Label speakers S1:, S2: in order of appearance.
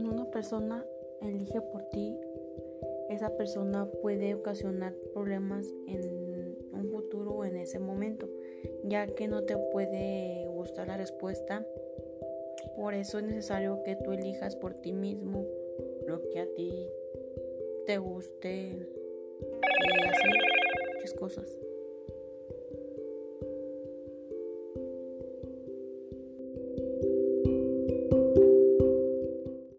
S1: Cuando una persona elige por ti, esa persona puede ocasionar problemas en un futuro o en ese momento, ya que no te puede gustar la respuesta. Por eso es necesario que tú elijas por ti mismo lo que a ti te guste y así muchas cosas.